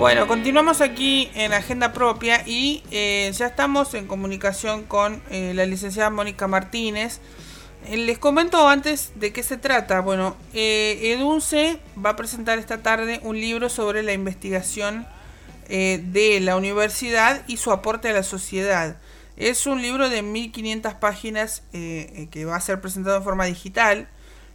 Bueno, continuamos aquí en Agenda Propia y eh, ya estamos en comunicación con eh, la licenciada Mónica Martínez. Eh, les comento antes de qué se trata. Bueno, Edunce va a presentar esta tarde un libro sobre la investigación de la universidad y su aporte a la sociedad. Es un libro de 1500 páginas que va a ser presentado en forma digital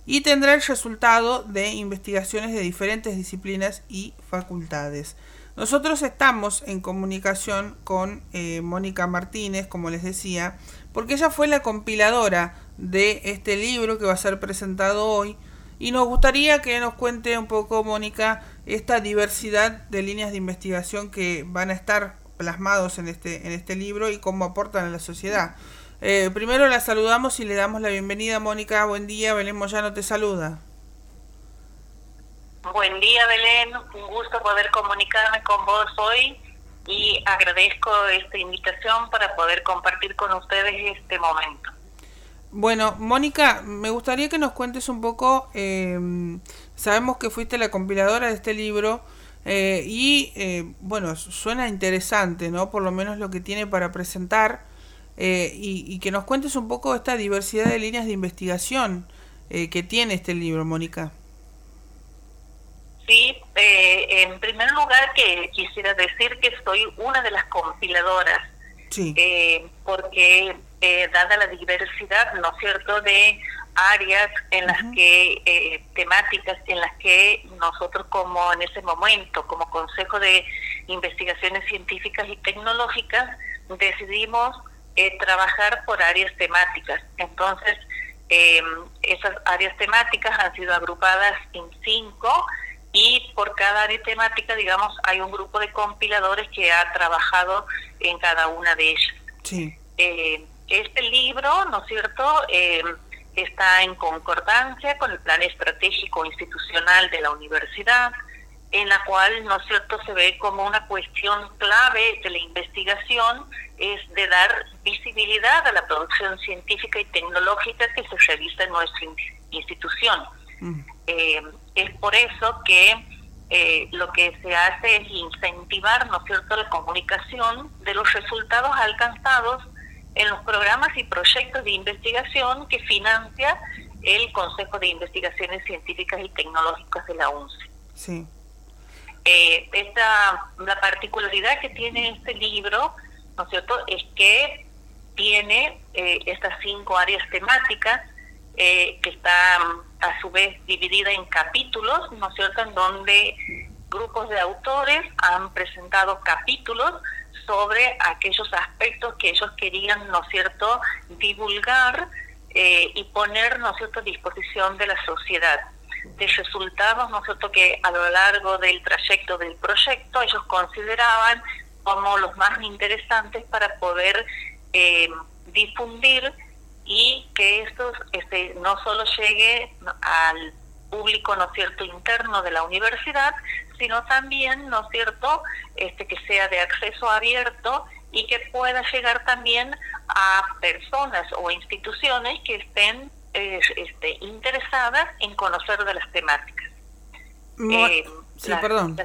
y tendrá el resultado de investigaciones de diferentes disciplinas y facultades. Nosotros estamos en comunicación con eh, Mónica Martínez, como les decía, porque ella fue la compiladora de este libro que va a ser presentado hoy y nos gustaría que nos cuente un poco, Mónica, esta diversidad de líneas de investigación que van a estar plasmados en este, en este libro y cómo aportan a la sociedad. Eh, primero la saludamos y le damos la bienvenida, Mónica. Buen día, Belén Moyano te saluda. Buen día, Belén. Un gusto poder comunicarme con vos hoy y agradezco esta invitación para poder compartir con ustedes este momento. Bueno, Mónica, me gustaría que nos cuentes un poco, eh, sabemos que fuiste la compiladora de este libro eh, y, bueno, suena interesante, ¿no? Por lo menos lo que tiene para presentar. Eh, y, que nos cuentes un poco esta diversidad de líneas de investigación eh, que tiene este libro, Mónica. Sí, eh, en primer lugar que quisiera decir que soy una de las compiladoras, sí. porque dada la diversidad, ¿no es cierto?, de áreas en las que, temáticas en las que nosotros como en ese momento, como Consejo de Investigaciones Científicas y Tecnológicas, decidimos eh, trabajar por áreas temáticas. Entonces, eh, esas áreas temáticas han sido agrupadas en cinco y por cada área temática, digamos, hay un grupo de compiladores que ha trabajado en cada una de ellas. Sí. Eh, este libro, ¿no es cierto?, está en concordancia con el plan estratégico institucional de la universidad, en la cual, ¿no es cierto?, se ve como una cuestión clave de la investigación es de dar visibilidad a la producción científica y tecnológica que se realiza en nuestra institución. Mm. Eh, es por eso que eh, lo que se hace es incentivar, ¿no es cierto?, la comunicación de los resultados alcanzados en los programas y proyectos de investigación que financia el Consejo de Investigaciones Científicas y Tecnológicas de la UNCE. Sí. Eh, esta, la particularidad que tiene este libro ¿no es cierto?, es que tiene eh, estas cinco áreas temáticas eh, que están a su vez divididas en capítulos, ¿no es cierto?, en donde grupos de autores han presentado capítulos sobre aquellos aspectos que ellos querían, ¿no es cierto?, divulgar eh, y poner, ¿no es cierto?, a disposición de la sociedad de resultados, ¿no es cierto?, que a lo largo del trayecto del proyecto ellos consideraban como los más interesantes para poder eh, difundir y que esto este, no solo llegue al público, ¿no cierto?, interno de la universidad, sino también, ¿no es cierto?, este, que sea de acceso abierto y que pueda llegar también a personas o instituciones que estén eh, este, interesadas en conocer de las temáticas. Eh, sí, perdón.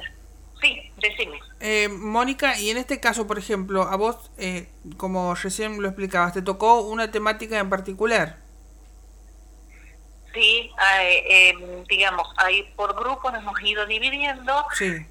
Sí, decime. Eh, Mónica, y en este caso, por ejemplo, a vos, eh, como recién lo explicabas, ¿te tocó una temática en particular? Sí, em, digamos, ahí por grupos nos hemos ido dividiendo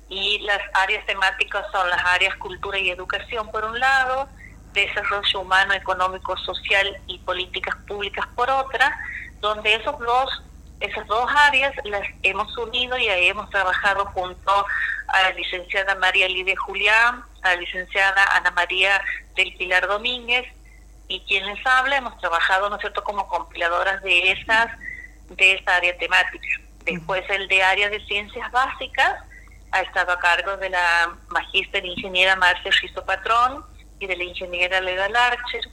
y las áreas temáticas son las áreas cultura y educación por un lado, desarrollo humano, económico, social y políticas públicas por otra, donde esos dos, esas dos áreas las hemos unido y ahí hemos trabajado junto a la licenciada María Lidia Julián, a la licenciada Ana María del Pilar Domínguez, y quienes habla hemos trabajado, ¿no cierto?, como compiladoras de esas, de esa área temática. Después el de área de ciencias básicas ha estado a cargo de la magíster ingeniera Marcia Rizo Patrón y de la ingeniera Leda Larcher.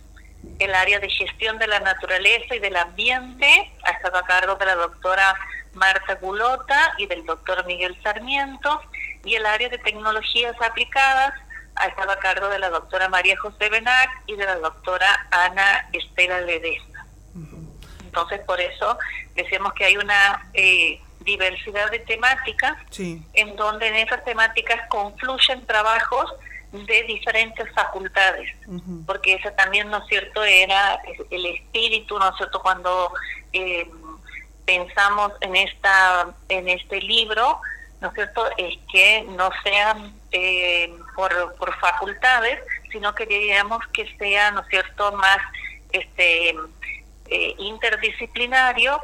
El área de gestión de la naturaleza y del ambiente. Ha estado a cargo de la doctora Marta Gulota y del doctor Miguel Sarmiento. Y el área de tecnologías aplicadas ha estado a cargo de la doctora María José Benac y de la doctora Ana Estela Ledesma. Entonces, por eso decimos que hay una eh, diversidad de temáticas, en donde en esas temáticas confluyen trabajos de diferentes facultades, porque ese también, ¿no es cierto?, era el espíritu, ¿no es cierto?, cuando eh, pensamos en, esta, en este libro, ¿no es cierto?, es que no sean eh, por, por facultades, sino que queríamos que sea, ¿no es cierto?, más este eh, interdisciplinario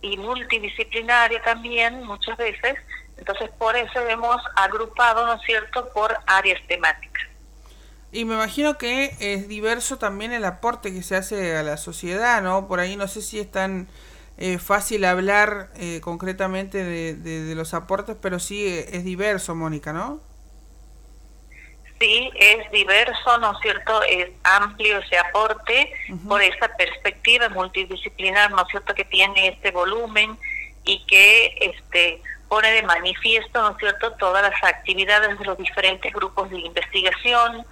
y multidisciplinario también muchas veces. Entonces, por eso hemos agrupado, ¿no es cierto?, por áreas temáticas. Y me imagino que es diverso también el aporte que se hace a la sociedad, ¿no? Por ahí no sé si es tan eh, fácil hablar eh, concretamente de, de, los aportes, pero sí es diverso, Mónica, ¿no? sí es diverso, ¿no es cierto? Es amplio ese aporte por esa perspectiva multidisciplinar, ¿no es cierto? Que tiene este volumen y que este pone de manifiesto, ¿no es cierto?, todas las actividades de los diferentes grupos de investigación,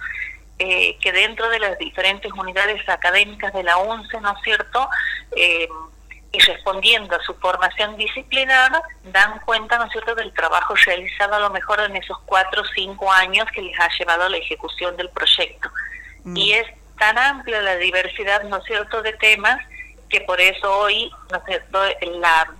eh, que dentro de las diferentes unidades académicas de la UNCE, ¿no es cierto?, eh, y respondiendo a su formación disciplinar, dan cuenta, ¿no es cierto?, del trabajo realizado a lo mejor en esos cuatro o cinco años que les ha llevado a la ejecución del proyecto. Mm. Y es tan amplia la diversidad, ¿no es cierto?, de temas que por eso hoy, ¿no es cierto?, la,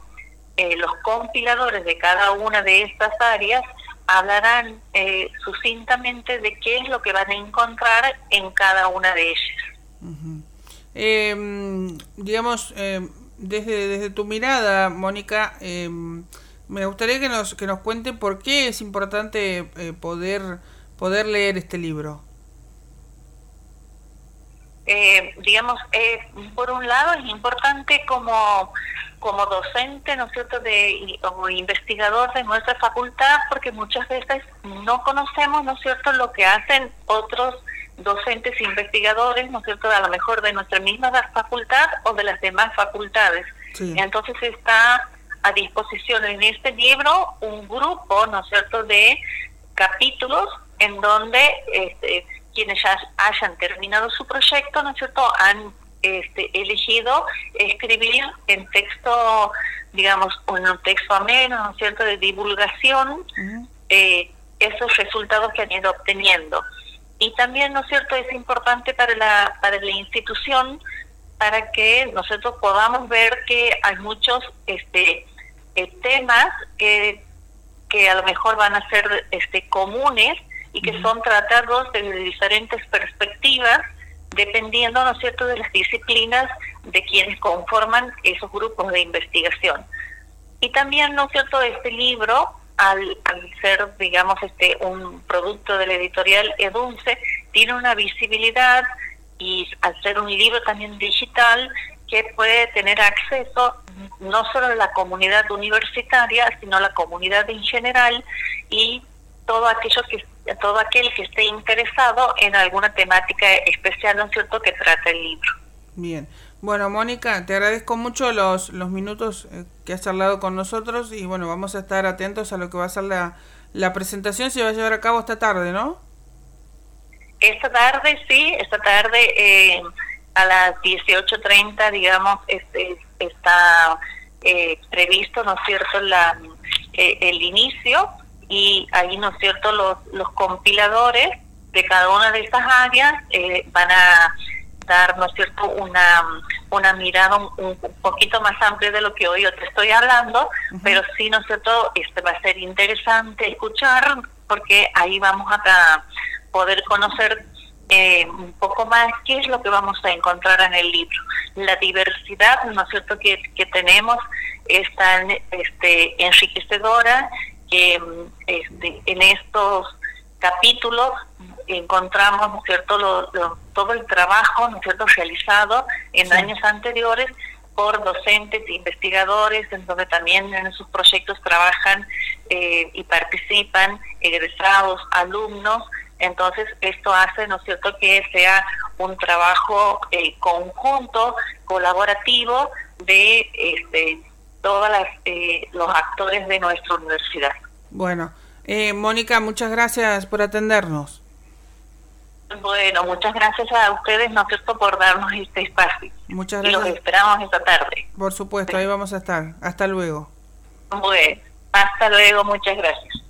eh, los compiladores de cada una de estas áreas hablarán eh, sucintamente de qué es lo que van a encontrar en cada una de ellas. Em, digamos, em, desde, desde tu mirada, Mónica, em, me gustaría que nos, que nos cuente por qué es importante eh, poder, poder leer este libro. Eh, digamos, eh, por un lado es importante como, como docente, ¿no es cierto?, de, como investigador de nuestra facultad, porque muchas veces no conocemos, ¿no es cierto?, lo que hacen otros docentes e investigadores, ¿no es cierto?, a lo mejor de nuestra misma facultad o de las demás facultades. Entonces está a disposición en este libro un grupo, ¿no es cierto?, de capítulos en donde este, quienes ya hayan terminado su proyecto, ¿no es cierto?, han este, elegido escribir en texto, digamos, en un texto ameno, ¿no es cierto?, de divulgación, eh, esos resultados que han ido obteniendo y también, ¿no es cierto?, es importante para la, para la institución para que nosotros podamos ver que hay muchos este, eh, temas que, que a lo mejor van a ser este, comunes y que son tratados desde diferentes perspectivas, dependiendo, ¿no es cierto?, de las disciplinas de quienes conforman esos grupos de investigación. Y también, ¿no es cierto?, este libro al, ser, digamos, este un producto de la editorial Edunce, tiene una visibilidad y al ser un libro también digital que puede tener acceso no solo a la comunidad universitaria, sino a la comunidad en general y todo aquello que todo aquel que esté interesado en alguna temática especial, ¿no es cierto?, que trata el libro. Bien. Bueno, Mónica, te agradezco mucho los, los minutos eh, que has charlado con nosotros y bueno, vamos a estar atentos a lo que va a ser la, la presentación, se va a llevar a cabo esta tarde, ¿no? Esta tarde, sí, esta tarde eh, a las 18.30, digamos, este, está eh, previsto, ¿no es cierto?, la, el inicio y ahí, ¿no es cierto?, los, los compiladores de cada una de estas áreas van a dar, ¿no es cierto?, una, una mirada un, poquito más amplia de lo que hoy yo te estoy hablando, pero sí, ¿no es cierto?, este va a ser interesante escuchar porque ahí vamos a poder conocer eh, un poco más qué es lo que vamos a encontrar en el libro. La diversidad, ¿no es cierto?, que, que tenemos es tan este, enriquecedora que este, en estos capítulos encontramos, ¿no es cierto?, todo el trabajo, ¿no es cierto?, realizado en años anteriores por docentes e investigadores, en donde también en sus proyectos trabajan eh, y participan egresados, alumnos. Entonces, esto hace, ¿no es cierto?, que sea un trabajo eh, conjunto, colaborativo de este, todos eh, los actores de nuestra universidad. Bueno, eh, Mónica, muchas gracias por atendernos. Bueno, muchas gracias a ustedes, ¿no cierto?, por darnos este espacio. Muchas gracias. Y los esperamos esta tarde. Por supuesto, ahí vamos a estar. Hasta luego. Bueno, hasta luego, muchas gracias.